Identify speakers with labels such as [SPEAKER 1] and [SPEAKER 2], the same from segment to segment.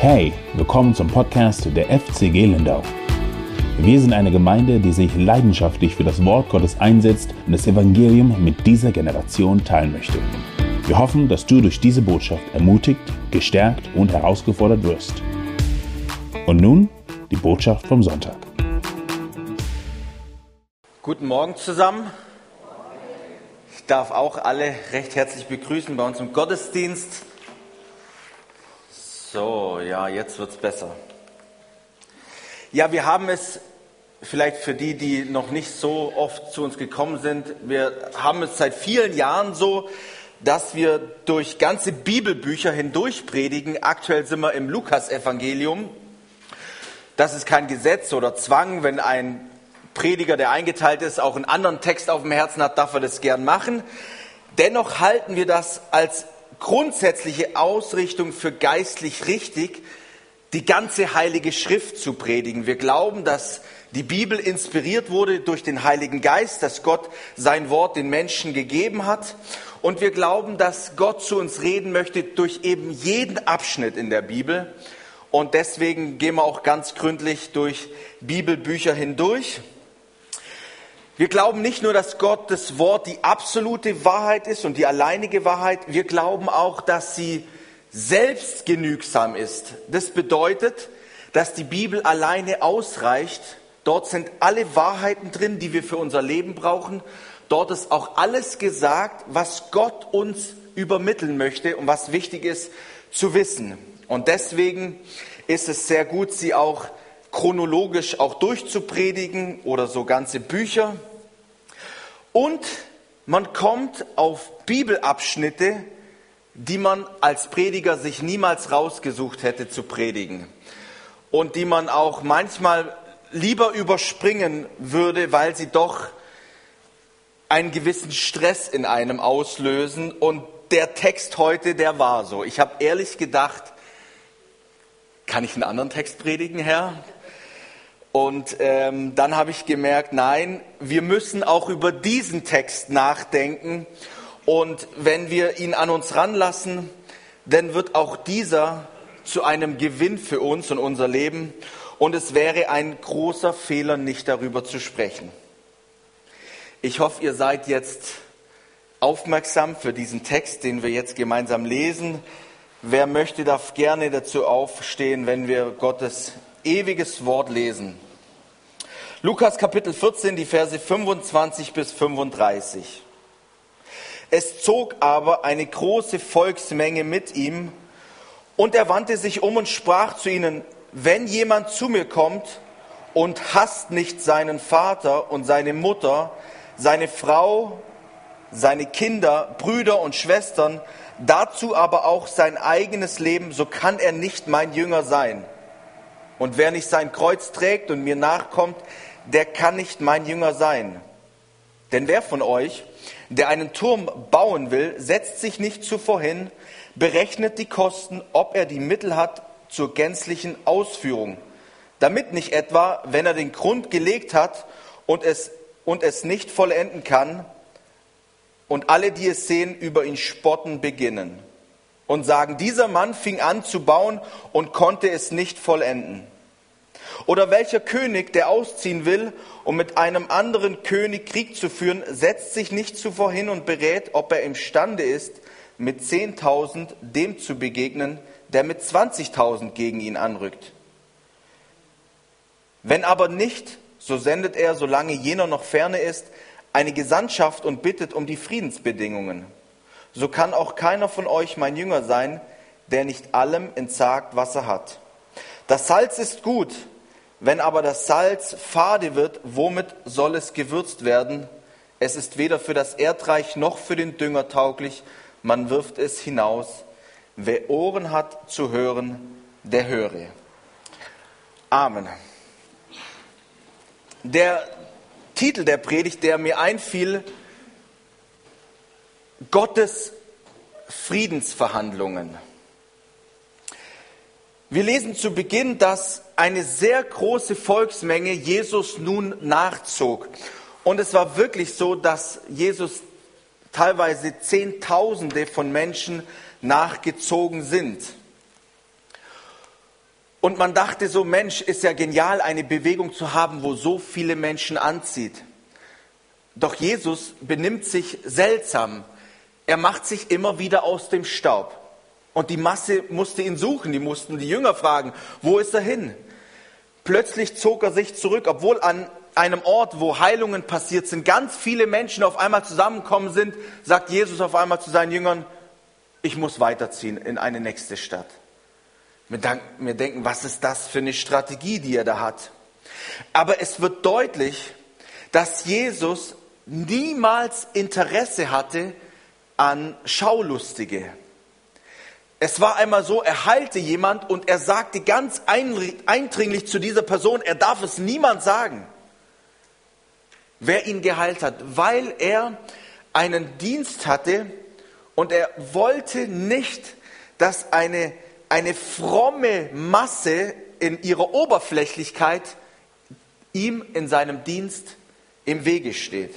[SPEAKER 1] Hey, willkommen zum Podcast der FCG Lindau. Wir sind eine Gemeinde, die sich leidenschaftlich für das Wort Gottes einsetzt und das Evangelium mit dieser Generation teilen möchte. Wir hoffen, dass du durch diese Botschaft ermutigt, gestärkt und herausgefordert wirst. Und nun die Botschaft vom Sonntag.
[SPEAKER 2] Guten Morgen zusammen. Ich darf auch alle recht herzlich begrüßen bei uns im Gottesdienst. So, ja, jetzt wird es besser. Ja, wir haben es vielleicht für die, die noch nicht so oft zu uns gekommen sind, wir haben es seit vielen Jahren so, dass wir durch ganze Bibelbücher hindurch predigen. Aktuell sind wir im Lukasevangelium. Das ist kein Gesetz oder Zwang. Wenn ein Prediger, der eingeteilt ist, auch einen anderen Text auf dem Herzen hat, darf er das gern machen. Dennoch halten wir das als grundsätzliche Ausrichtung für geistlich richtig, die ganze heilige Schrift zu predigen. Wir glauben, dass die Bibel inspiriert wurde durch den Heiligen Geist, dass Gott sein Wort den Menschen gegeben hat. Und wir glauben, dass Gott zu uns reden möchte durch eben jeden Abschnitt in der Bibel. Und deswegen gehen wir auch ganz gründlich durch Bibelbücher hindurch. Wir glauben nicht nur, dass Gottes Wort die absolute Wahrheit ist und die alleinige Wahrheit, wir glauben auch, dass sie selbstgenügsam ist. Das bedeutet, dass die Bibel alleine ausreicht. Dort sind alle Wahrheiten drin, die wir für unser Leben brauchen. Dort ist auch alles gesagt, was Gott uns übermitteln möchte und was wichtig ist zu wissen. Und deswegen ist es sehr gut, sie auch chronologisch auch durchzupredigen oder so ganze Bücher. Und man kommt auf Bibelabschnitte, die man als Prediger sich niemals rausgesucht hätte zu predigen. Und die man auch manchmal lieber überspringen würde, weil sie doch einen gewissen Stress in einem auslösen. Und der Text heute, der war so. Ich habe ehrlich gedacht, kann ich einen anderen Text predigen, Herr? Und ähm, dann habe ich gemerkt, nein, wir müssen auch über diesen Text nachdenken. Und wenn wir ihn an uns ranlassen, dann wird auch dieser zu einem Gewinn für uns und unser Leben. Und es wäre ein großer Fehler, nicht darüber zu sprechen. Ich hoffe, ihr seid jetzt aufmerksam für diesen Text, den wir jetzt gemeinsam lesen. Wer möchte, darf gerne dazu aufstehen, wenn wir Gottes ewiges Wort lesen. Lukas Kapitel 14, die Verse 25 bis 35. Es zog aber eine große Volksmenge mit ihm, und er wandte sich um und sprach zu ihnen, wenn jemand zu mir kommt und hasst nicht seinen Vater und seine Mutter, seine Frau, seine Kinder, Brüder und Schwestern, dazu aber auch sein eigenes Leben, so kann er nicht mein Jünger sein. Und wer nicht sein Kreuz trägt und mir nachkommt, der kann nicht mein Jünger sein. Denn wer von euch, der einen Turm bauen will, setzt sich nicht zuvor hin, berechnet die Kosten, ob er die Mittel hat zur gänzlichen Ausführung, damit nicht etwa, wenn er den Grund gelegt hat und es, und es nicht vollenden kann, und alle, die es sehen, über ihn spotten beginnen und sagen, dieser Mann fing an zu bauen und konnte es nicht vollenden. Oder welcher König, der ausziehen will, um mit einem anderen König Krieg zu führen, setzt sich nicht zuvor hin und berät, ob er imstande ist, mit 10.000 dem zu begegnen, der mit 20.000 gegen ihn anrückt. Wenn aber nicht, so sendet er, solange jener noch ferne ist, eine Gesandtschaft und bittet um die Friedensbedingungen so kann auch keiner von euch mein Jünger sein, der nicht allem entsagt, was er hat. Das Salz ist gut, wenn aber das Salz fade wird, womit soll es gewürzt werden? Es ist weder für das Erdreich noch für den Dünger tauglich, man wirft es hinaus. Wer Ohren hat zu hören, der höre. Amen. Der Titel der Predigt, der mir einfiel, Gottes Friedensverhandlungen. Wir lesen zu Beginn, dass eine sehr große Volksmenge Jesus nun nachzog. Und es war wirklich so, dass Jesus teilweise Zehntausende von Menschen nachgezogen sind. Und man dachte so, Mensch, ist ja genial, eine Bewegung zu haben, wo so viele Menschen anzieht. Doch Jesus benimmt sich seltsam. Er macht sich immer wieder aus dem Staub. Und die Masse musste ihn suchen, die mussten die Jünger fragen, wo ist er hin? Plötzlich zog er sich zurück, obwohl an einem Ort, wo Heilungen passiert sind, ganz viele Menschen auf einmal zusammenkommen sind, sagt Jesus auf einmal zu seinen Jüngern, ich muss weiterziehen in eine nächste Stadt. Wir denken, was ist das für eine Strategie, die er da hat? Aber es wird deutlich, dass Jesus niemals Interesse hatte an Schaulustige. Es war einmal so, er heilte jemand und er sagte ganz eindringlich zu dieser Person, er darf es niemand sagen wer ihn geheilt hat, weil er einen Dienst hatte und er wollte nicht, dass eine, eine fromme Masse in ihrer Oberflächlichkeit ihm in seinem Dienst im Wege steht.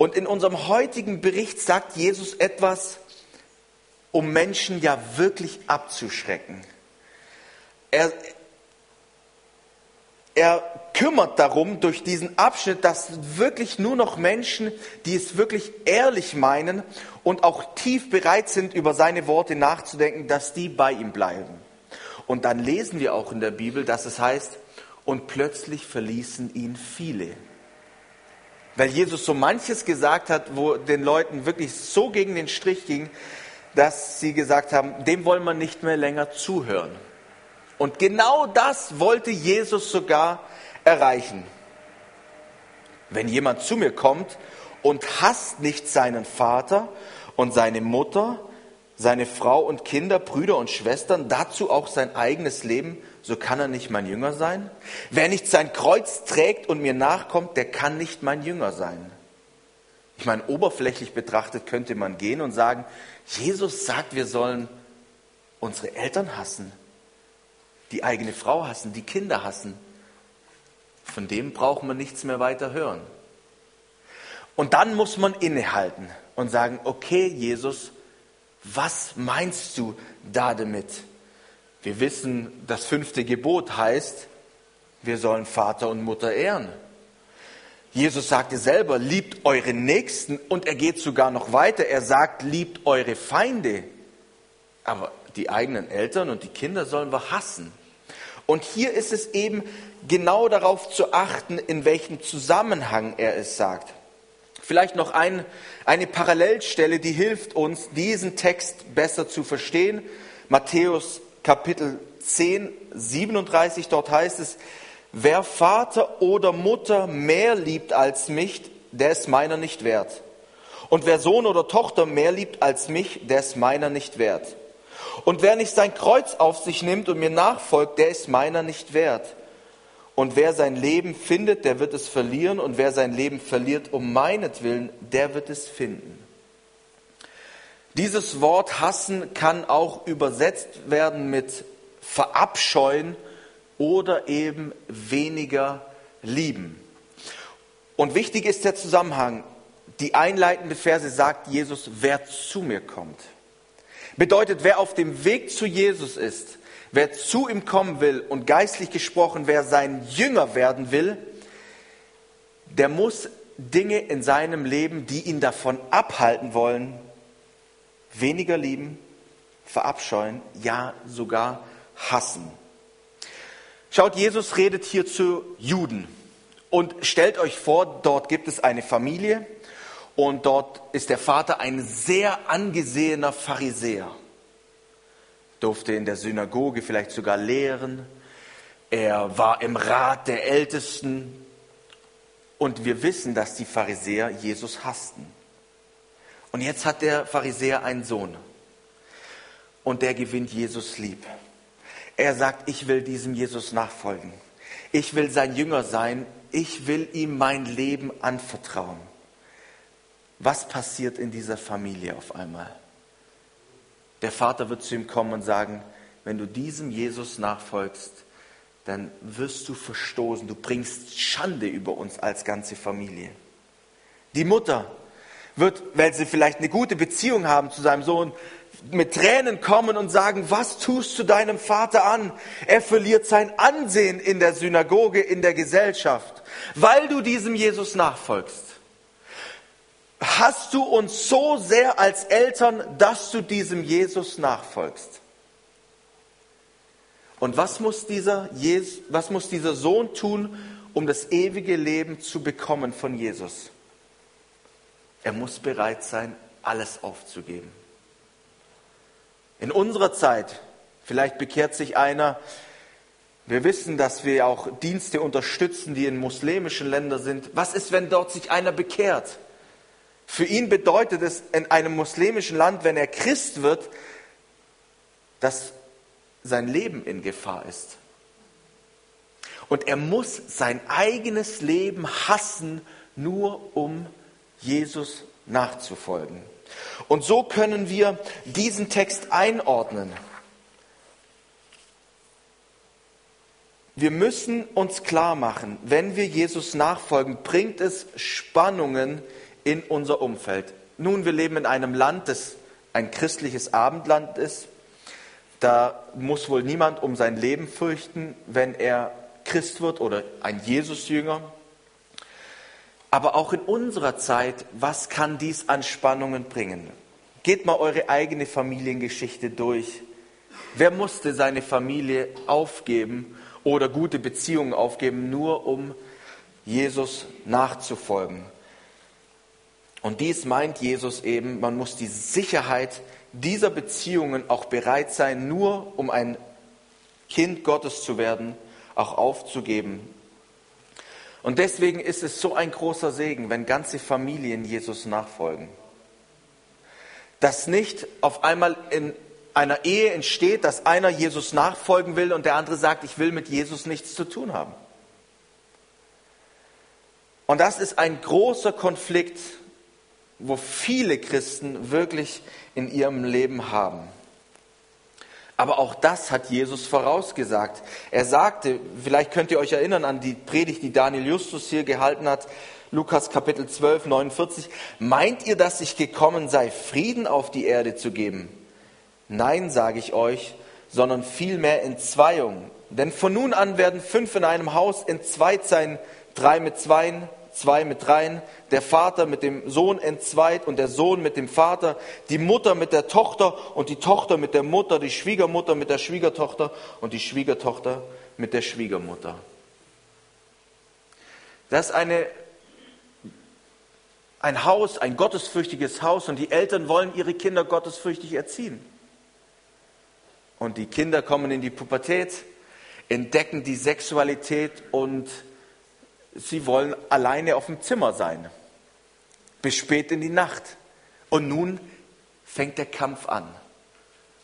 [SPEAKER 2] Und in unserem heutigen Bericht sagt Jesus etwas, um Menschen ja wirklich abzuschrecken. Er, er kümmert darum, durch diesen Abschnitt, dass wirklich nur noch Menschen, die es wirklich ehrlich meinen und auch tief bereit sind, über seine Worte nachzudenken, dass die bei ihm bleiben. Und dann lesen wir auch in der Bibel, dass es heißt, und plötzlich verließen ihn viele. Weil Jesus so manches gesagt hat, wo den Leuten wirklich so gegen den Strich ging, dass sie gesagt haben, dem wollen wir nicht mehr länger zuhören. Und genau das wollte Jesus sogar erreichen. Wenn jemand zu mir kommt und hasst nicht seinen Vater und seine Mutter, seine Frau und Kinder, Brüder und Schwestern, dazu auch sein eigenes Leben, so kann er nicht mein Jünger sein. Wer nicht sein Kreuz trägt und mir nachkommt, der kann nicht mein Jünger sein. Ich meine, oberflächlich betrachtet könnte man gehen und sagen, Jesus sagt, wir sollen unsere Eltern hassen die eigene Frau hassen, die Kinder hassen. Von dem braucht man nichts mehr weiter hören. Und dann muss man innehalten und sagen, okay, Jesus, was meinst du da damit? Wir wissen, das fünfte Gebot heißt, wir sollen Vater und Mutter ehren. Jesus sagte selber, liebt eure Nächsten und er geht sogar noch weiter. Er sagt, liebt eure Feinde. Aber die eigenen Eltern und die Kinder sollen wir hassen. Und hier ist es eben genau darauf zu achten, in welchem Zusammenhang er es sagt. Vielleicht noch ein, eine Parallelstelle, die hilft uns, diesen Text besser zu verstehen. Matthäus Kapitel 10, 37, dort heißt es, wer Vater oder Mutter mehr liebt als mich, der ist meiner nicht wert. Und wer Sohn oder Tochter mehr liebt als mich, der ist meiner nicht wert. Und wer nicht sein Kreuz auf sich nimmt und mir nachfolgt, der ist meiner nicht wert. Und wer sein Leben findet, der wird es verlieren. Und wer sein Leben verliert um meinetwillen, der wird es finden. Dieses Wort hassen kann auch übersetzt werden mit verabscheuen oder eben weniger lieben. Und wichtig ist der Zusammenhang. Die einleitende Verse sagt Jesus, wer zu mir kommt. Bedeutet, wer auf dem Weg zu Jesus ist, wer zu ihm kommen will und geistlich gesprochen, wer sein Jünger werden will, der muss Dinge in seinem Leben, die ihn davon abhalten wollen, weniger lieben, verabscheuen, ja sogar hassen. Schaut, Jesus redet hier zu Juden und stellt euch vor, dort gibt es eine Familie, und dort ist der Vater ein sehr angesehener Pharisäer. Durfte in der Synagoge vielleicht sogar lehren. Er war im Rat der Ältesten. Und wir wissen, dass die Pharisäer Jesus hassten. Und jetzt hat der Pharisäer einen Sohn. Und der gewinnt Jesus lieb. Er sagt, ich will diesem Jesus nachfolgen. Ich will sein Jünger sein. Ich will ihm mein Leben anvertrauen. Was passiert in dieser Familie auf einmal? Der Vater wird zu ihm kommen und sagen, wenn du diesem Jesus nachfolgst, dann wirst du verstoßen, du bringst Schande über uns als ganze Familie. Die Mutter wird, weil sie vielleicht eine gute Beziehung haben zu seinem Sohn, mit Tränen kommen und sagen, was tust du deinem Vater an? Er verliert sein Ansehen in der Synagoge, in der Gesellschaft, weil du diesem Jesus nachfolgst. Hast du uns so sehr als Eltern, dass du diesem Jesus nachfolgst? Und was muss dieser, Jesus, was muss dieser Sohn tun, um das ewige Leben zu bekommen von Jesus? Er muss bereit sein, alles aufzugeben. In unserer Zeit, vielleicht bekehrt sich einer, wir wissen, dass wir auch Dienste unterstützen, die in muslimischen Ländern sind. Was ist, wenn dort sich einer bekehrt? Für ihn bedeutet es in einem muslimischen Land, wenn er Christ wird, dass sein Leben in Gefahr ist. Und er muss sein eigenes Leben hassen, nur um Jesus nachzufolgen. Und so können wir diesen Text einordnen. Wir müssen uns klar machen, wenn wir Jesus nachfolgen, bringt es Spannungen in unser Umfeld. Nun, wir leben in einem Land, das ein christliches Abendland ist. Da muss wohl niemand um sein Leben fürchten, wenn er Christ wird oder ein Jesusjünger. Aber auch in unserer Zeit, was kann dies an Spannungen bringen? Geht mal eure eigene Familiengeschichte durch. Wer musste seine Familie aufgeben oder gute Beziehungen aufgeben, nur um Jesus nachzufolgen? Und dies meint Jesus eben, man muss die Sicherheit dieser Beziehungen auch bereit sein, nur um ein Kind Gottes zu werden, auch aufzugeben. Und deswegen ist es so ein großer Segen, wenn ganze Familien Jesus nachfolgen. Dass nicht auf einmal in einer Ehe entsteht, dass einer Jesus nachfolgen will und der andere sagt, ich will mit Jesus nichts zu tun haben. Und das ist ein großer Konflikt, wo viele Christen wirklich in ihrem Leben haben. Aber auch das hat Jesus vorausgesagt. Er sagte, vielleicht könnt ihr euch erinnern an die Predigt, die Daniel Justus hier gehalten hat, Lukas Kapitel 12, 49. Meint ihr, dass ich gekommen sei, Frieden auf die Erde zu geben? Nein, sage ich euch, sondern vielmehr Entzweiung. Denn von nun an werden fünf in einem Haus entzweit sein, drei mit zweien, zwei mit dreien, der Vater mit dem Sohn entzweit und der Sohn mit dem Vater, die Mutter mit der Tochter und die Tochter mit der Mutter, die Schwiegermutter mit der Schwiegertochter und die Schwiegertochter mit der Schwiegermutter. Das ist eine, ein Haus, ein gottesfürchtiges Haus und die Eltern wollen ihre Kinder gottesfürchtig erziehen. Und die Kinder kommen in die Pubertät, entdecken die Sexualität und sie wollen alleine auf dem Zimmer sein. Bis spät in die Nacht. Und nun fängt der Kampf an.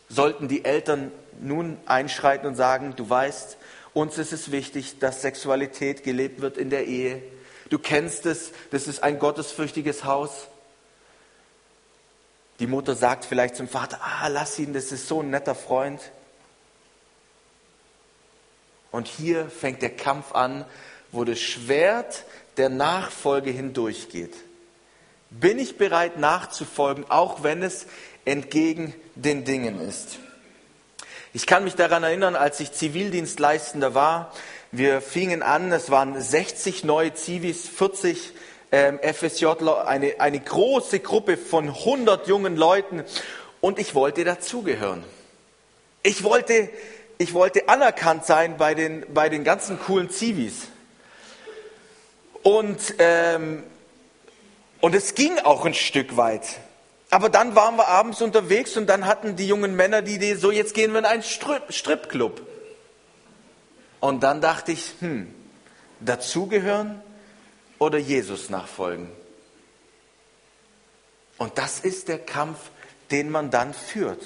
[SPEAKER 2] Sollten die Eltern nun einschreiten und sagen, du weißt, uns ist es wichtig, dass Sexualität gelebt wird in der Ehe. Du kennst es, das ist ein gottesfürchtiges Haus. Die Mutter sagt vielleicht zum Vater, ah, lass ihn, das ist so ein netter Freund. Und hier fängt der Kampf an, wo das Schwert der Nachfolge hindurchgeht. Bin ich bereit nachzufolgen, auch wenn es entgegen den Dingen ist? Ich kann mich daran erinnern, als ich Zivildienstleistender war, wir fingen an, es waren 60 neue Zivis, 40 ähm, FSJler, eine, eine große Gruppe von 100 jungen Leuten und ich wollte dazugehören. Ich wollte, ich wollte anerkannt sein bei den, bei den ganzen coolen Zivis. Und, ähm, und es ging auch ein Stück weit. Aber dann waren wir abends unterwegs und dann hatten die jungen Männer die Idee, so jetzt gehen wir in einen Stripclub. Und dann dachte ich, hm, dazugehören oder Jesus nachfolgen? Und das ist der Kampf, den man dann führt.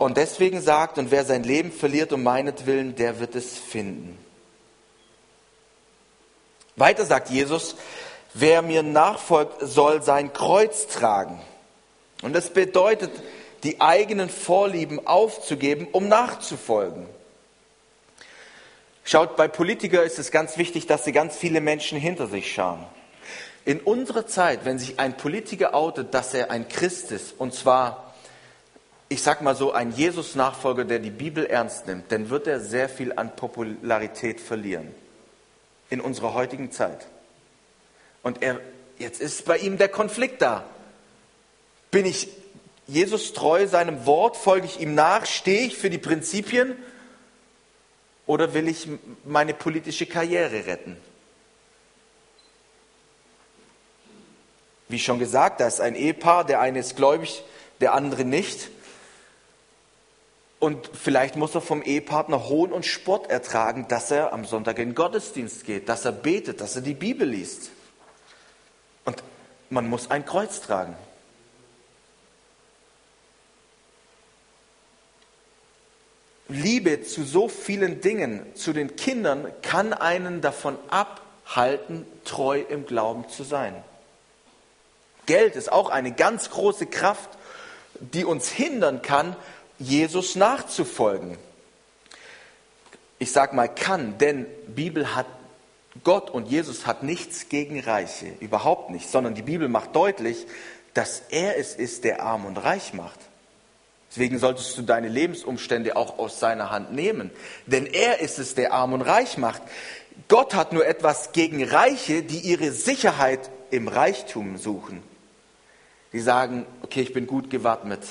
[SPEAKER 2] Und deswegen sagt, und wer sein Leben verliert um meinetwillen, der wird es finden. Weiter sagt Jesus, wer mir nachfolgt, soll sein Kreuz tragen. Und das bedeutet, die eigenen Vorlieben aufzugeben, um nachzufolgen. Schaut, bei Politikern ist es ganz wichtig, dass sie ganz viele Menschen hinter sich schauen. In unserer Zeit, wenn sich ein Politiker outet, dass er ein Christ ist, und zwar, ich sag mal so, ein Jesus-Nachfolger, der die Bibel ernst nimmt, dann wird er sehr viel an Popularität verlieren. In unserer heutigen Zeit. Und er, jetzt ist bei ihm der Konflikt da. Bin ich Jesus treu seinem Wort? Folge ich ihm nach? Stehe ich für die Prinzipien? Oder will ich meine politische Karriere retten? Wie schon gesagt, da ist ein Ehepaar, der eine ist gläubig, der andere nicht. Und vielleicht muss er vom Ehepartner Hohn und Spott ertragen, dass er am Sonntag in den Gottesdienst geht, dass er betet, dass er die Bibel liest. Und man muss ein Kreuz tragen. Liebe zu so vielen Dingen, zu den Kindern, kann einen davon abhalten, treu im Glauben zu sein. Geld ist auch eine ganz große Kraft, die uns hindern kann, Jesus nachzufolgen. Ich sage mal kann, denn Bibel hat Gott und Jesus hat nichts gegen Reiche, überhaupt nicht, sondern die Bibel macht deutlich, dass er es ist, der arm und reich macht. Deswegen solltest du deine Lebensumstände auch aus seiner Hand nehmen. Denn er ist es, der arm und reich macht. Gott hat nur etwas gegen Reiche, die ihre Sicherheit im Reichtum suchen. Die sagen, okay, ich bin gut gewappnet,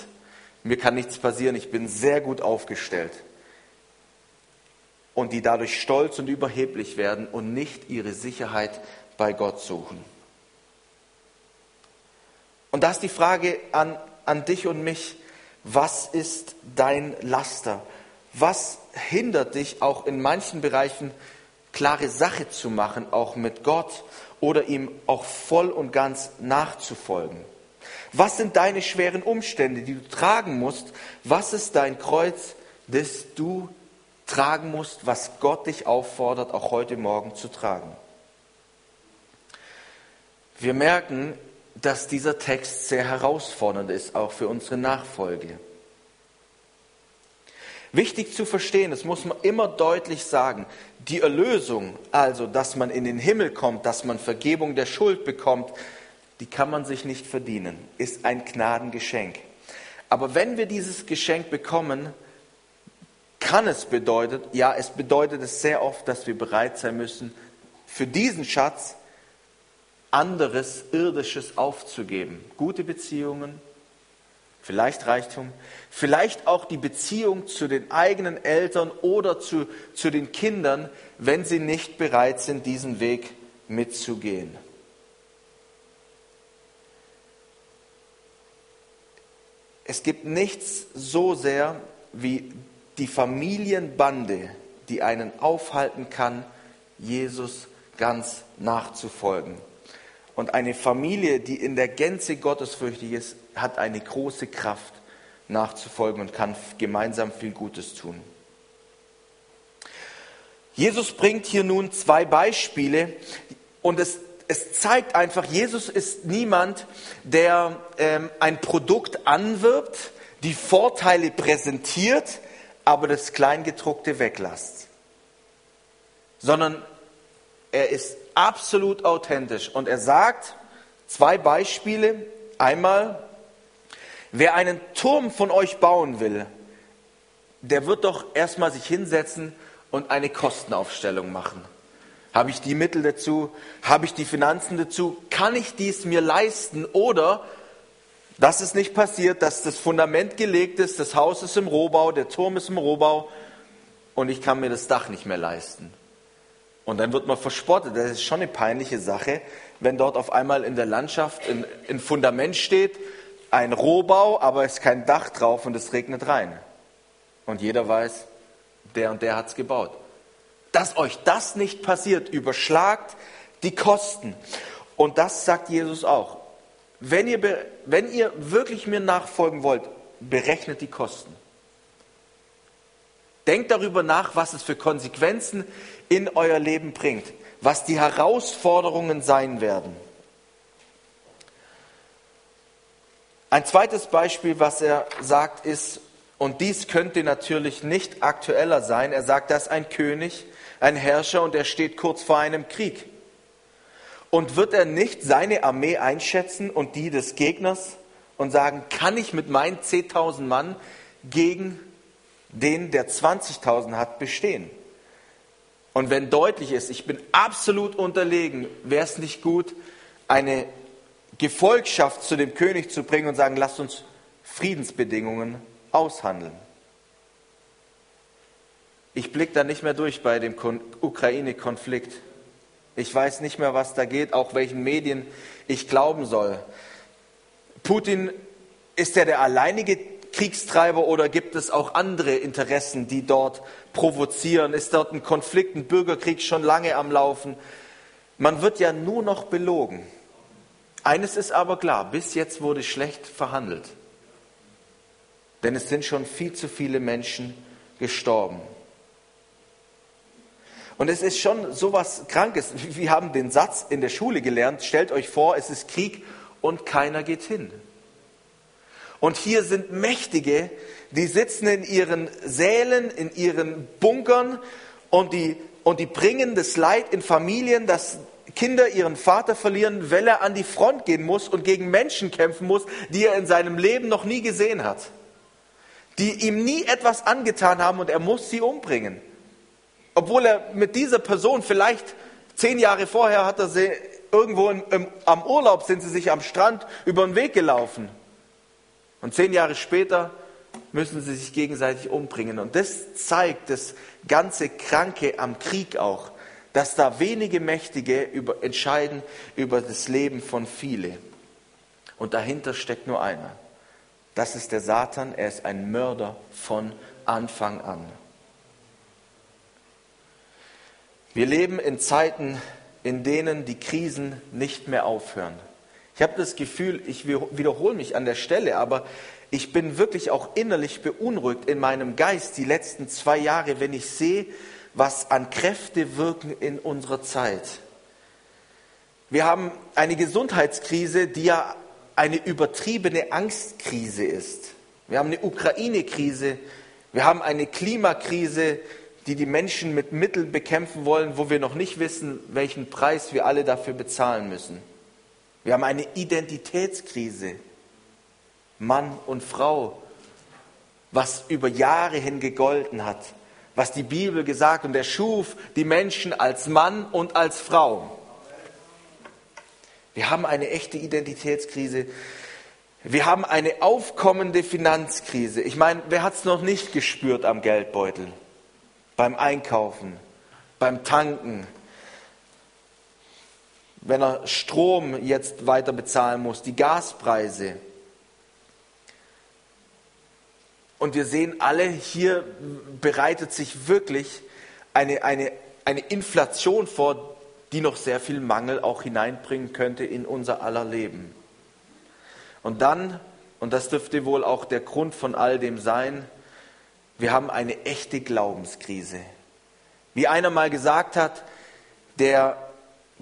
[SPEAKER 2] mir kann nichts passieren, ich bin sehr gut aufgestellt. Und die dadurch stolz und überheblich werden und nicht ihre Sicherheit bei Gott suchen. Und da ist die Frage an, an dich und mich, was ist dein Laster? Was hindert dich auch in manchen Bereichen klare Sache zu machen, auch mit Gott oder ihm auch voll und ganz nachzufolgen? Was sind deine schweren Umstände, die du tragen musst? Was ist dein Kreuz, das du tragen musst, was Gott dich auffordert, auch heute Morgen zu tragen? Wir merken, dass dieser Text sehr herausfordernd ist, auch für unsere Nachfolge. Wichtig zu verstehen, das muss man immer deutlich sagen, die Erlösung, also dass man in den Himmel kommt, dass man Vergebung der Schuld bekommt, die kann man sich nicht verdienen, ist ein Gnadengeschenk. Aber wenn wir dieses Geschenk bekommen, kann es bedeuten, ja, es bedeutet es sehr oft, dass wir bereit sein müssen, für diesen Schatz anderes Irdisches aufzugeben. Gute Beziehungen, vielleicht Reichtum, vielleicht auch die Beziehung zu den eigenen Eltern oder zu, zu den Kindern, wenn sie nicht bereit sind, diesen Weg mitzugehen. Es gibt nichts so sehr wie die Familienbande, die einen aufhalten kann, Jesus ganz nachzufolgen. Und eine Familie, die in der Gänze gottesfürchtig ist, hat eine große Kraft nachzufolgen und kann gemeinsam viel Gutes tun. Jesus bringt hier nun zwei Beispiele und es es zeigt einfach, Jesus ist niemand, der ähm, ein Produkt anwirbt, die Vorteile präsentiert, aber das Kleingedruckte weglässt. Sondern er ist absolut authentisch und er sagt zwei Beispiele. Einmal, wer einen Turm von euch bauen will, der wird doch erstmal sich hinsetzen und eine Kostenaufstellung machen. Habe ich die Mittel dazu? Habe ich die Finanzen dazu? Kann ich dies mir leisten? Oder, dass es nicht passiert, dass das Fundament gelegt ist, das Haus ist im Rohbau, der Turm ist im Rohbau und ich kann mir das Dach nicht mehr leisten. Und dann wird man verspottet. Das ist schon eine peinliche Sache, wenn dort auf einmal in der Landschaft ein, ein Fundament steht, ein Rohbau, aber es ist kein Dach drauf und es regnet rein. Und jeder weiß, der und der hat es gebaut dass euch das nicht passiert, überschlagt die Kosten. Und das sagt Jesus auch. Wenn ihr, wenn ihr wirklich mir nachfolgen wollt, berechnet die Kosten. Denkt darüber nach, was es für Konsequenzen in euer Leben bringt, was die Herausforderungen sein werden. Ein zweites Beispiel, was er sagt, ist, und dies könnte natürlich nicht aktueller sein, er sagt, dass ein König ein Herrscher und er steht kurz vor einem Krieg. Und wird er nicht seine Armee einschätzen und die des Gegners und sagen, kann ich mit meinen 10.000 Mann gegen den, der 20.000 hat, bestehen? Und wenn deutlich ist, ich bin absolut unterlegen, wäre es nicht gut, eine Gefolgschaft zu dem König zu bringen und sagen, lasst uns Friedensbedingungen aushandeln. Ich blicke da nicht mehr durch bei dem Ukraine-Konflikt. Ich weiß nicht mehr, was da geht, auch welchen Medien ich glauben soll. Putin, ist er der alleinige Kriegstreiber oder gibt es auch andere Interessen, die dort provozieren? Ist dort ein Konflikt, ein Bürgerkrieg schon lange am Laufen? Man wird ja nur noch belogen. Eines ist aber klar, bis jetzt wurde schlecht verhandelt. Denn es sind schon viel zu viele Menschen gestorben. Und es ist schon so was Krankes. Wir haben den Satz in der Schule gelernt, stellt euch vor, es ist Krieg und keiner geht hin. Und hier sind Mächtige, die sitzen in ihren Sälen, in ihren Bunkern und die, und die bringen das Leid in Familien, dass Kinder ihren Vater verlieren, weil er an die Front gehen muss und gegen Menschen kämpfen muss, die er in seinem Leben noch nie gesehen hat. Die ihm nie etwas angetan haben und er muss sie umbringen. Obwohl er mit dieser Person vielleicht zehn Jahre vorher hat er sie irgendwo im, im, am Urlaub sind sie sich am Strand über den Weg gelaufen. Und zehn Jahre später müssen sie sich gegenseitig umbringen. Und das zeigt das ganze Kranke am Krieg auch dass da wenige Mächtige über, entscheiden über das Leben von vielen. Und dahinter steckt nur einer. Das ist der Satan. Er ist ein Mörder von Anfang an. Wir leben in Zeiten, in denen die Krisen nicht mehr aufhören. Ich habe das Gefühl, ich wiederhole mich an der Stelle, aber ich bin wirklich auch innerlich beunruhigt in meinem Geist die letzten zwei Jahre, wenn ich sehe, was an Kräfte wirken in unserer Zeit. Wir haben eine Gesundheitskrise, die ja eine übertriebene Angstkrise ist. Wir haben eine Ukraine-Krise, wir haben eine Klimakrise, die die Menschen mit Mitteln bekämpfen wollen, wo wir noch nicht wissen, welchen Preis wir alle dafür bezahlen müssen. Wir haben eine Identitätskrise, Mann und Frau, was über Jahre hin gegolten hat was die Bibel gesagt und er schuf die Menschen als Mann und als Frau. Wir haben eine echte Identitätskrise. Wir haben eine aufkommende Finanzkrise. Ich meine, wer hat es noch nicht gespürt am Geldbeutel? Beim Einkaufen, beim Tanken, wenn er Strom jetzt weiter bezahlen muss, die Gaspreise. Und wir sehen alle, hier bereitet sich wirklich eine, eine, eine Inflation vor, die noch sehr viel Mangel auch hineinbringen könnte in unser aller Leben. Und dann, und das dürfte wohl auch der Grund von all dem sein, wir haben eine echte Glaubenskrise. Wie einer mal gesagt hat, der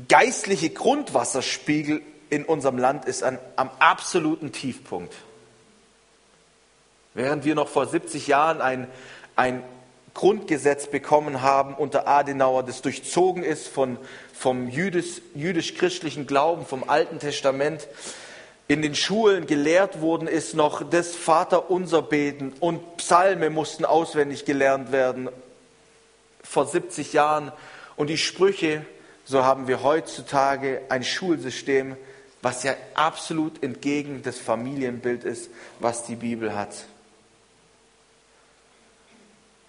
[SPEAKER 2] geistliche Grundwasserspiegel in unserem Land ist an, am absoluten Tiefpunkt. Während wir noch vor 70 Jahren ein, ein Grundgesetz bekommen haben unter Adenauer, das durchzogen ist von, vom jüdisch-christlichen Glauben, vom Alten Testament, in den Schulen gelehrt worden ist noch das Vaterunser beten und Psalme mussten auswendig gelernt werden vor 70 Jahren und die Sprüche, so haben wir heutzutage ein Schulsystem, was ja absolut entgegen des Familienbild ist, was die Bibel hat.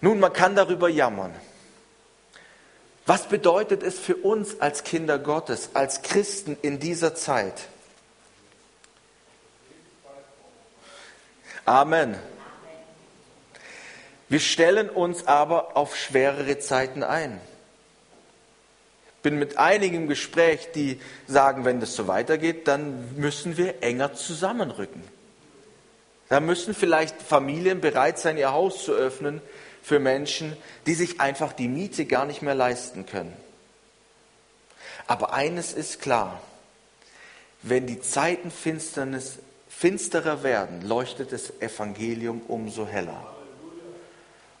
[SPEAKER 2] Nun, man kann darüber jammern. Was bedeutet es für uns als Kinder Gottes, als Christen in dieser Zeit? Amen. Wir stellen uns aber auf schwerere Zeiten ein. Ich bin mit einigen im Gespräch, die sagen, wenn das so weitergeht, dann müssen wir enger zusammenrücken. Da müssen vielleicht Familien bereit sein, ihr Haus zu öffnen, für Menschen, die sich einfach die Miete gar nicht mehr leisten können. Aber eines ist klar, wenn die Zeiten Finsternis, finsterer werden, leuchtet das Evangelium umso heller.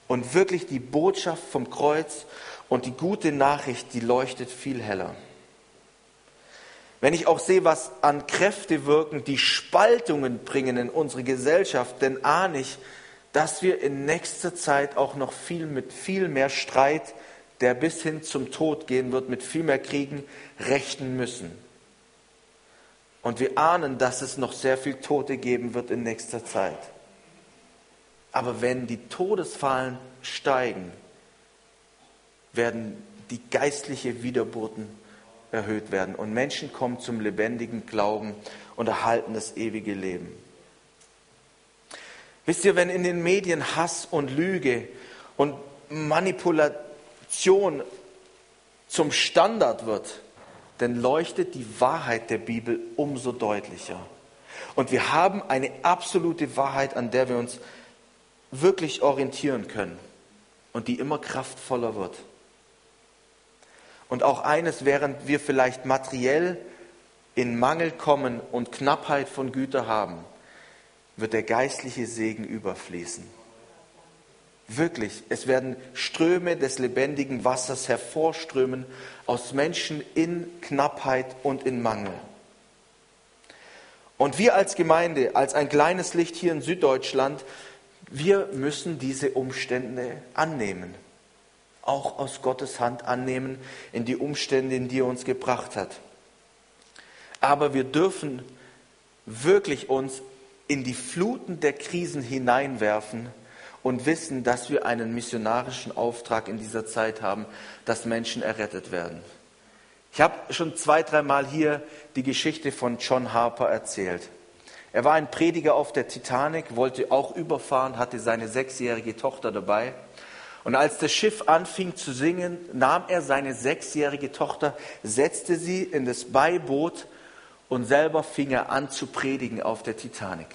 [SPEAKER 2] Und wirklich die Botschaft vom Kreuz Und die gute Nachricht, die leuchtet viel heller. Wenn ich auch sehe, was an Kräfte wirken, die Spaltungen bringen in unsere Gesellschaft, dann ahne ich, dass wir in nächster Zeit auch noch viel mit viel mehr Streit, der bis hin zum Tod gehen wird, mit viel mehr Kriegen rechnen müssen. Und wir ahnen, dass es noch sehr viel Tote geben wird in nächster Zeit. Aber wenn die Todesfallen steigen, werden die geistliche Wiederburten erhöht werden und Menschen kommen zum lebendigen Glauben und erhalten das ewige Leben. Wisst ihr, wenn in den Medien Hass und Lüge und Manipulation zum Standard wird, dann leuchtet die Wahrheit der Bibel umso deutlicher. Und wir haben eine absolute Wahrheit, an der wir uns wirklich orientieren können und die immer kraftvoller wird. Und auch eines, während wir vielleicht materiell in Mangel kommen und Knappheit von Güter haben, wird der geistliche Segen überfließen. Wirklich, es werden Ströme des lebendigen Wassers hervorströmen aus Menschen in Knappheit und in Mangel. Und wir als Gemeinde, als ein kleines Licht hier in Süddeutschland, wir müssen diese Umstände annehmen. Auch aus Gottes Hand annehmen in die Umstände, in die er uns gebracht hat. Aber wir dürfen wirklich uns in die Fluten der Krisen hineinwerfen und wissen, dass wir einen missionarischen Auftrag in dieser Zeit haben, dass Menschen errettet werden. Ich habe schon zwei, dreimal hier die Geschichte von John Harper erzählt. Er war ein Prediger auf der Titanic, wollte auch überfahren, hatte seine sechsjährige Tochter dabei. Und als das Schiff anfing zu singen, nahm er seine sechsjährige Tochter, setzte sie in das Beiboot und selber fing er an zu predigen auf der Titanic.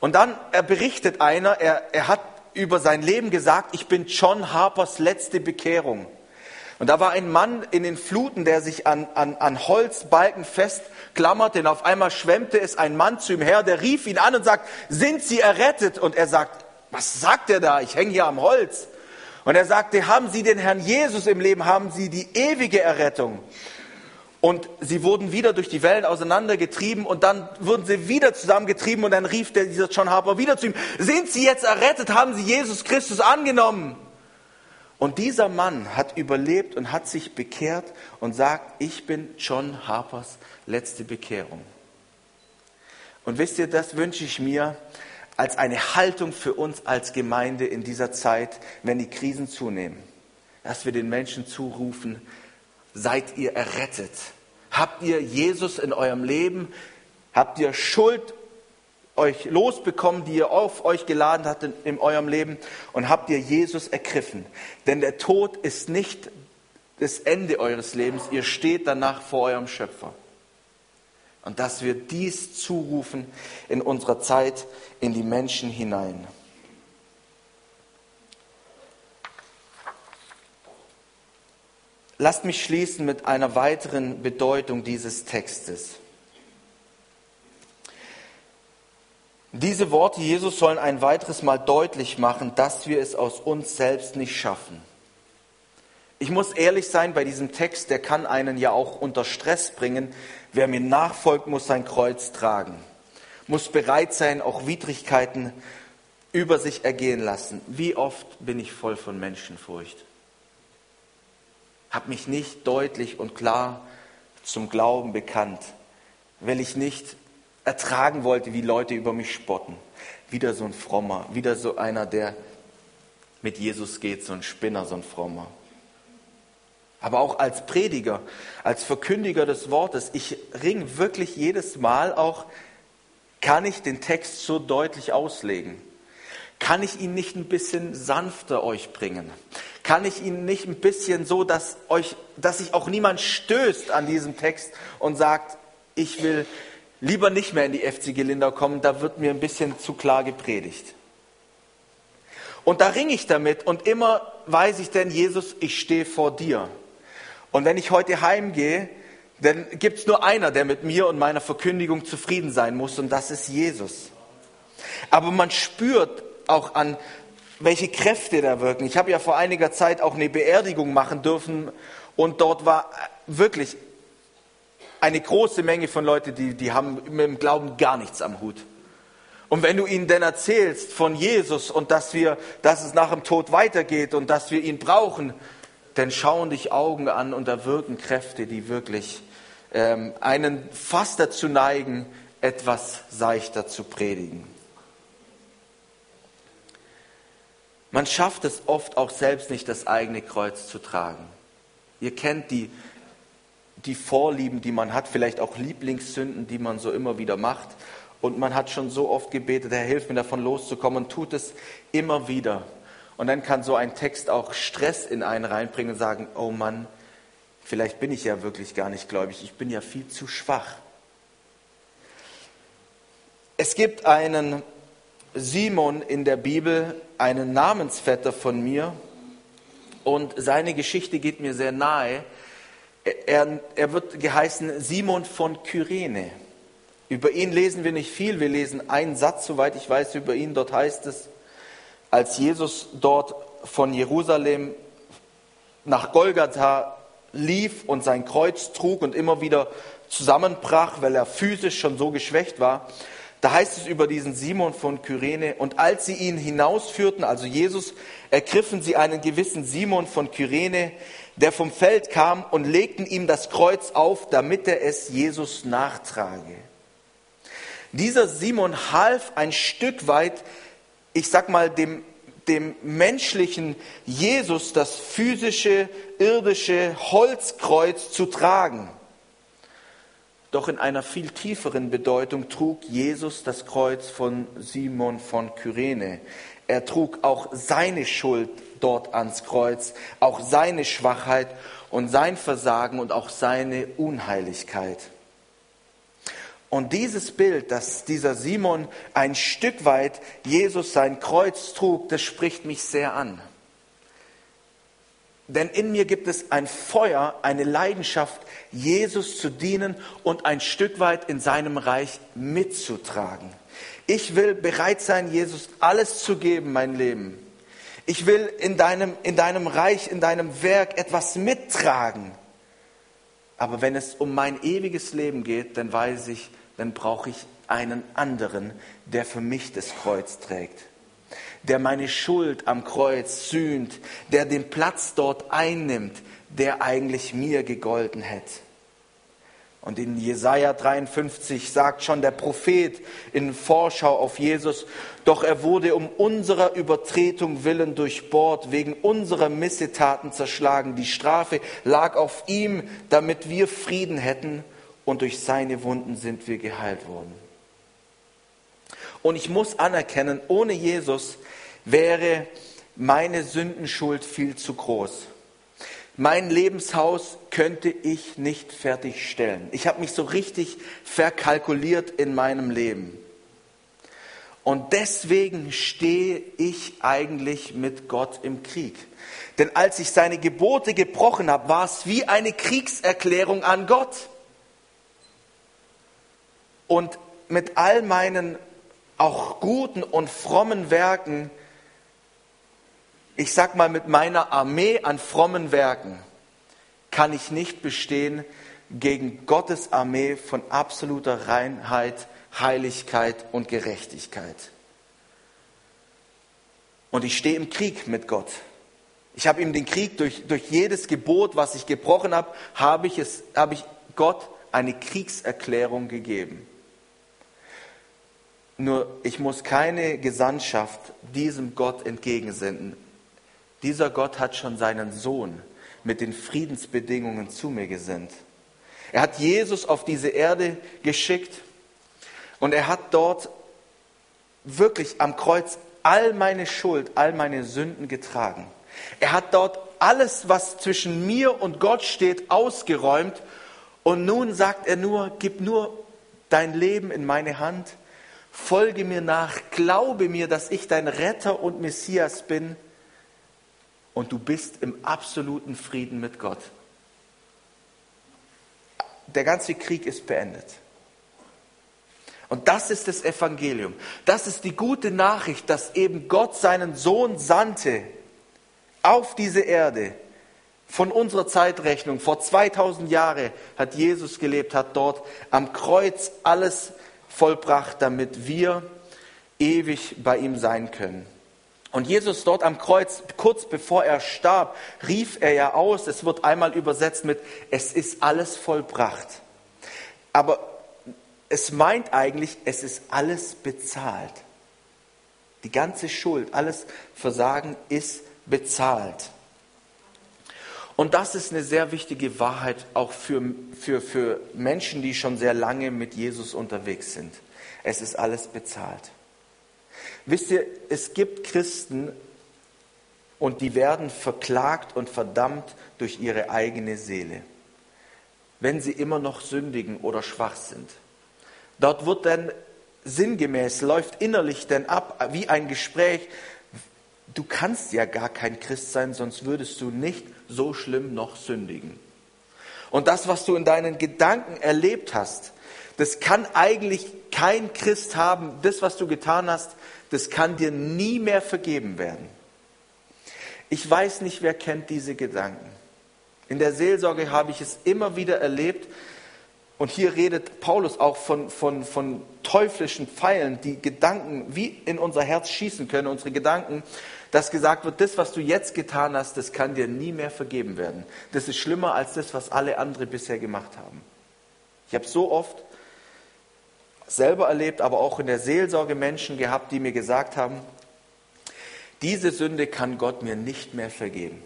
[SPEAKER 2] Und dann er berichtet einer, er, er hat über sein Leben gesagt, ich bin John Harpers letzte Bekehrung. Und da war ein Mann in den Fluten, der sich an, an, an Holzbalken festklammerte. Und auf einmal schwemmte es ein Mann zu ihm her, der rief ihn an und sagt, sind Sie errettet? Und er sagt, was sagt er da? Ich hänge hier am Holz. Und er sagte, haben Sie den Herrn Jesus im Leben? Haben Sie die ewige Errettung? Und sie wurden wieder durch die Wellen auseinandergetrieben und dann wurden sie wieder zusammengetrieben und dann rief der, dieser John Harper wieder zu ihm, sind Sie jetzt errettet? Haben Sie Jesus Christus angenommen? Und dieser Mann hat überlebt und hat sich bekehrt und sagt, ich bin John Harpers letzte Bekehrung. Und wisst ihr, das wünsche ich mir als eine Haltung für uns als Gemeinde in dieser Zeit, wenn die Krisen zunehmen, dass wir den Menschen zurufen, seid ihr errettet? Habt ihr Jesus in eurem Leben? Habt ihr Schuld euch losbekommen, die ihr auf euch geladen habt in, in eurem Leben und habt ihr Jesus ergriffen. Denn der Tod ist nicht das Ende eures Lebens, ihr steht danach vor eurem Schöpfer. Und dass wir dies zurufen in unserer Zeit in die Menschen hinein. Lasst mich schließen mit einer weiteren Bedeutung dieses Textes. Diese Worte Jesus sollen ein weiteres Mal deutlich machen, dass wir es aus uns selbst nicht schaffen. Ich muss ehrlich sein, bei diesem Text, der kann einen ja auch unter Stress bringen. Wer mir nachfolgt, muss sein Kreuz tragen, muss bereit sein, auch Widrigkeiten über sich ergehen lassen. Wie oft bin ich voll von Menschenfurcht? Hab mich nicht deutlich und klar zum Glauben bekannt, weil ich nicht ertragen wollte, wie Leute über mich spotten. Wieder so ein Frommer, wieder so einer, der mit Jesus geht, so ein Spinner, so ein Frommer. Aber auch als Prediger, als Verkündiger des Wortes, ich ring wirklich jedes Mal auch, kann ich den Text so deutlich auslegen? Kann ich ihn nicht ein bisschen sanfter euch bringen? Kann ich ihn nicht ein bisschen so, dass euch, dass sich auch niemand stößt an diesem Text und sagt, ich will lieber nicht mehr in die FC Gelindau kommen, da wird mir ein bisschen zu klar gepredigt. Und da ringe ich damit und immer weiß ich denn, Jesus, ich stehe vor dir. Und wenn ich heute heimgehe, dann gibt es nur einer, der mit mir und meiner Verkündigung zufrieden sein muss, und das ist Jesus. Aber man spürt auch an welche Kräfte da wirken. Ich habe ja vor einiger Zeit auch eine Beerdigung machen dürfen und dort war wirklich eine große Menge von Leuten, die, die haben mit dem Glauben gar nichts am Hut. Und wenn du ihnen denn erzählst von Jesus und dass wir, dass es nach dem Tod weitergeht und dass wir ihn brauchen, dann schauen dich Augen an und da wirken Kräfte, die wirklich ähm, einen fast dazu neigen, etwas seichter zu predigen. Man schafft es oft auch selbst nicht, das eigene Kreuz zu tragen. Ihr kennt die, die Vorlieben, die man hat, vielleicht auch Lieblingssünden, die man so immer wieder macht. Und man hat schon so oft gebetet, Herr, hilf mir davon loszukommen und tut es immer wieder. Und dann kann so ein Text auch Stress in einen reinbringen und sagen, oh Mann, vielleicht bin ich ja wirklich gar nicht gläubig, ich bin ja viel zu schwach. Es gibt einen Simon in der Bibel, einen Namensvetter von mir, und seine Geschichte geht mir sehr nahe. Er, er wird geheißen Simon von Kyrene. Über ihn lesen wir nicht viel, wir lesen einen Satz, soweit ich weiß, über ihn. Dort heißt es, als Jesus dort von Jerusalem nach Golgatha lief und sein Kreuz trug und immer wieder zusammenbrach, weil er physisch schon so geschwächt war, da heißt es über diesen Simon von Kyrene, und als sie ihn hinausführten, also Jesus, ergriffen sie einen gewissen Simon von Kyrene, der vom Feld kam, und legten ihm das Kreuz auf, damit er es Jesus nachtrage. Dieser Simon half ein Stück weit, ich sag mal, dem, dem menschlichen Jesus das physische, irdische Holzkreuz zu tragen. Doch in einer viel tieferen Bedeutung trug Jesus das Kreuz von Simon von Kyrene. Er trug auch seine Schuld dort ans Kreuz, auch seine Schwachheit und sein Versagen und auch seine Unheiligkeit. Und dieses Bild, dass dieser Simon ein Stück weit Jesus sein Kreuz trug, das spricht mich sehr an. Denn in mir gibt es ein Feuer, eine Leidenschaft, Jesus zu dienen und ein Stück weit in seinem Reich mitzutragen. Ich will bereit sein, Jesus alles zu geben, mein Leben. Ich will in deinem, in deinem Reich, in deinem Werk etwas mittragen. Aber wenn es um mein ewiges Leben geht, dann weiß ich, dann brauche ich einen anderen, der für mich das Kreuz trägt, der meine Schuld am Kreuz sühnt, der den Platz dort einnimmt, der eigentlich mir gegolten hätte. Und in Jesaja 53 sagt schon der Prophet in Vorschau auf Jesus, doch er wurde um unserer Übertretung willen durchbohrt, wegen unserer Missetaten zerschlagen. Die Strafe lag auf ihm, damit wir Frieden hätten und durch seine Wunden sind wir geheilt worden. Und ich muss anerkennen, ohne Jesus wäre meine Sündenschuld viel zu groß. Mein Lebenshaus könnte ich nicht fertigstellen. Ich habe mich so richtig verkalkuliert in meinem Leben. Und deswegen stehe ich eigentlich mit Gott im Krieg. Denn als ich seine Gebote gebrochen habe, war es wie eine Kriegserklärung an Gott. Und mit all meinen auch guten und frommen Werken, ich sag mal mit meiner Armee an frommen Werken, kann ich nicht bestehen gegen Gottes Armee von absoluter Reinheit, Heiligkeit und Gerechtigkeit. Und ich stehe im Krieg mit Gott. Ich habe ihm den Krieg durch, durch jedes Gebot, was ich gebrochen habe, habe ich, es, habe ich Gott eine Kriegserklärung gegeben. Nur ich muss keine Gesandtschaft diesem Gott entgegensenden. Dieser Gott hat schon seinen Sohn mit den Friedensbedingungen zu mir gesendet. Er hat Jesus auf diese Erde geschickt und er hat dort wirklich am Kreuz all meine Schuld, all meine Sünden getragen. Er hat dort alles, was zwischen mir und Gott steht, ausgeräumt und nun sagt er nur, gib nur dein Leben in meine Hand folge mir nach, glaube mir, dass ich dein Retter und Messias bin und du bist im absoluten Frieden mit Gott. Der ganze Krieg ist beendet. Und das ist das Evangelium. Das ist die gute Nachricht, dass eben Gott seinen Sohn sandte auf diese Erde. Von unserer Zeitrechnung, vor 2000 Jahren hat Jesus gelebt, hat dort am Kreuz alles vollbracht, damit wir ewig bei ihm sein können. Und Jesus dort am Kreuz, kurz bevor er starb, rief er ja aus, es wird einmal übersetzt mit, es ist alles vollbracht. Aber es meint eigentlich, es ist alles bezahlt. Die ganze Schuld, alles Versagen ist bezahlt. Und das ist eine sehr wichtige Wahrheit auch für, für, für Menschen, die schon sehr lange mit Jesus unterwegs sind. Es ist alles bezahlt. Wisst ihr, es gibt Christen und die werden verklagt und verdammt durch ihre eigene Seele, wenn sie immer noch sündigen oder schwach sind. Dort wird dann sinngemäß, läuft innerlich dann ab wie ein Gespräch, du kannst ja gar kein Christ sein, sonst würdest du nicht so schlimm noch sündigen. Und das, was du in deinen Gedanken erlebt hast, das kann eigentlich kein Christ haben. Das, was du getan hast, das kann dir nie mehr vergeben werden. Ich weiß nicht, wer kennt diese Gedanken. In der Seelsorge habe ich es immer wieder erlebt, und hier redet Paulus auch von, von, von teuflischen Pfeilen, die Gedanken wie in unser Herz schießen können, unsere Gedanken, dass gesagt wird, das, was du jetzt getan hast, das kann dir nie mehr vergeben werden. Das ist schlimmer als das, was alle anderen bisher gemacht haben. Ich habe so oft selber erlebt, aber auch in der Seelsorge Menschen gehabt, die mir gesagt haben, diese Sünde kann Gott mir nicht mehr vergeben.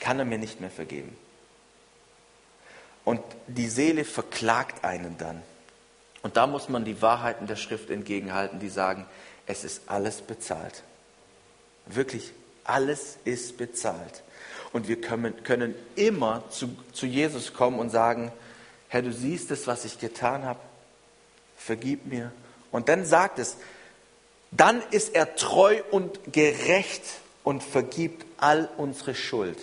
[SPEAKER 2] Kann er mir nicht mehr vergeben. Und die Seele verklagt einen dann. Und da muss man die Wahrheiten der Schrift entgegenhalten, die sagen, es ist alles bezahlt. Wirklich, alles ist bezahlt. Und wir können, können immer zu, zu Jesus kommen und sagen, Herr, du siehst es, was ich getan habe, vergib mir. Und dann sagt es, dann ist er treu und gerecht und vergibt all unsere Schuld.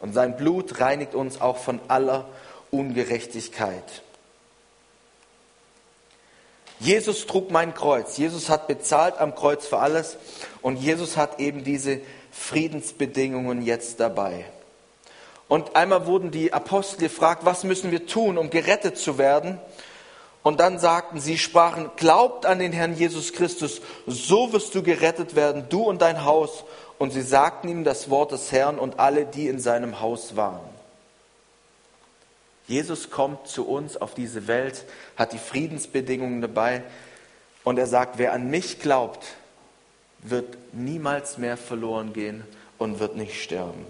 [SPEAKER 2] Und sein Blut reinigt uns auch von aller Ungerechtigkeit. Jesus trug mein Kreuz. Jesus hat bezahlt am Kreuz für alles und Jesus hat eben diese Friedensbedingungen jetzt dabei. Und einmal wurden die Apostel gefragt, was müssen wir tun, um gerettet zu werden? Und dann sagten sie, sprachen, glaubt an den Herrn Jesus Christus, so wirst du gerettet werden, du und dein Haus. Und sie sagten ihm das Wort des Herrn und alle, die in seinem Haus waren. Jesus kommt zu uns auf diese Welt, hat die Friedensbedingungen dabei und er sagt, wer an mich glaubt, wird niemals mehr verloren gehen und wird nicht sterben.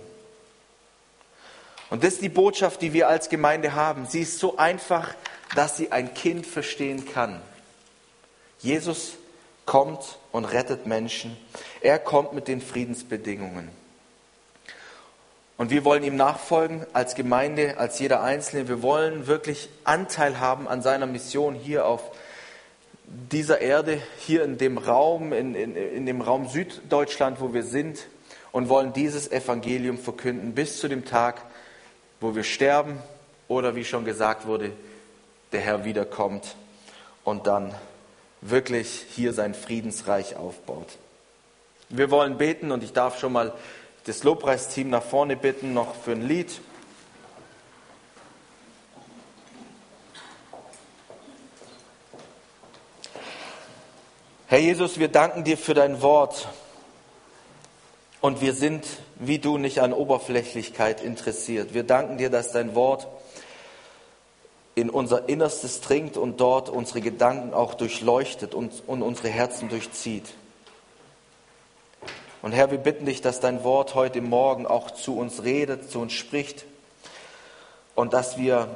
[SPEAKER 2] Und das ist die Botschaft, die wir als Gemeinde haben. Sie ist so einfach, dass sie ein Kind verstehen kann. Jesus kommt und rettet Menschen. Er kommt mit den Friedensbedingungen. Und wir wollen ihm nachfolgen als Gemeinde, als jeder Einzelne. Wir wollen wirklich Anteil haben an seiner Mission hier auf dieser Erde, hier in dem Raum, in, in, in dem Raum Süddeutschland, wo wir sind und wollen dieses Evangelium verkünden bis zu dem Tag, wo wir sterben oder wie schon gesagt wurde, der Herr wiederkommt und dann wirklich hier sein Friedensreich aufbaut. Wir wollen beten und ich darf schon mal das Lobpreisteam nach vorne bitten, noch für ein Lied. Herr Jesus, wir danken dir für dein Wort. Und wir sind, wie du, nicht an Oberflächlichkeit interessiert. Wir danken dir, dass dein Wort in unser Innerstes dringt und dort unsere Gedanken auch durchleuchtet und, und unsere Herzen durchzieht. Und Herr, wir bitten dich, dass dein Wort heute Morgen auch zu uns redet, zu uns spricht und dass wir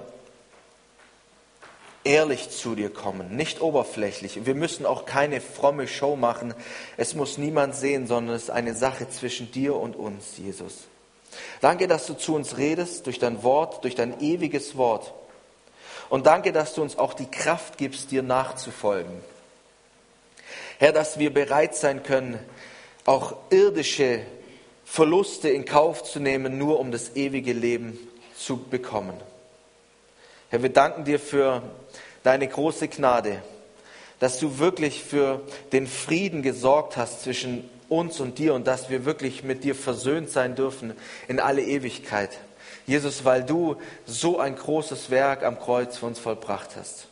[SPEAKER 2] ehrlich zu dir kommen, nicht oberflächlich. Wir müssen auch keine fromme Show machen. Es muss niemand sehen, sondern es ist eine Sache zwischen dir und uns, Jesus. Danke, dass du zu uns redest durch dein Wort, durch dein ewiges Wort. Und danke, dass du uns auch die Kraft gibst, dir nachzufolgen. Herr, dass wir bereit sein können, auch irdische Verluste in Kauf zu nehmen, nur um das ewige Leben zu bekommen. Herr, wir danken dir für deine große Gnade. dass du wirklich für den Frieden gesorgt hast zwischen uns und dir und dass wir wirklich mit dir versöhnt sein dürfen in alle Ewigkeit. Jesus, weil du so ein großes Werk am Kreuz für uns vollbracht hast.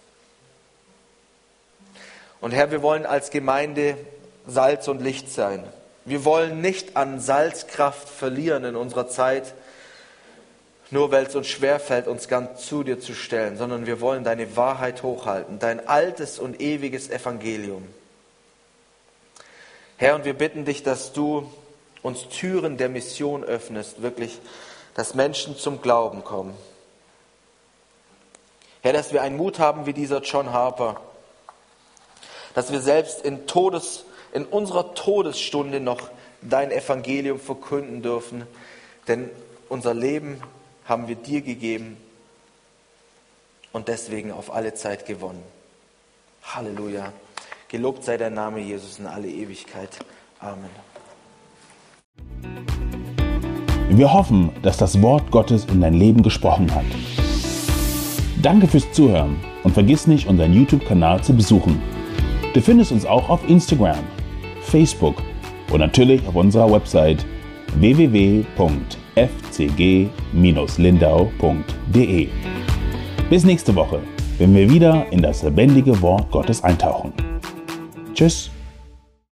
[SPEAKER 2] Und Herr, wir wollen als Gemeinde Salz und Licht sein. Wir wollen nicht an Salzkraft verlieren in unserer Zeit, nur weil es uns schwerfällt, uns ganz zu dir zu stellen, sondern wir wollen deine Wahrheit hochhalten, dein altes und ewiges Evangelium. Herr, und wir bitten dich, dass du uns Türen der Mission öffnest, wirklich, dass Menschen zum Glauben kommen. Herr, dass wir einen Mut haben wie dieser John Harper, dass wir selbst in, Todes, in unserer Todesstunde noch dein Evangelium verkünden dürfen, denn unser Leben haben wir dir gegeben und deswegen auf alle Zeit gewonnen. Halleluja. Gelobt sei der Name Jesus in alle Ewigkeit. Amen.
[SPEAKER 1] Wir hoffen, dass das Wort Gottes in dein Leben gesprochen hat. Danke fürs Zuhören und vergiss nicht, unseren YouTube-Kanal zu besuchen. Du findest uns auch auf Instagram, Facebook und natürlich auf unserer Website www.fcg-lindau.de. Bis nächste Woche, wenn wir wieder in das lebendige Wort Gottes eintauchen. Tschüss.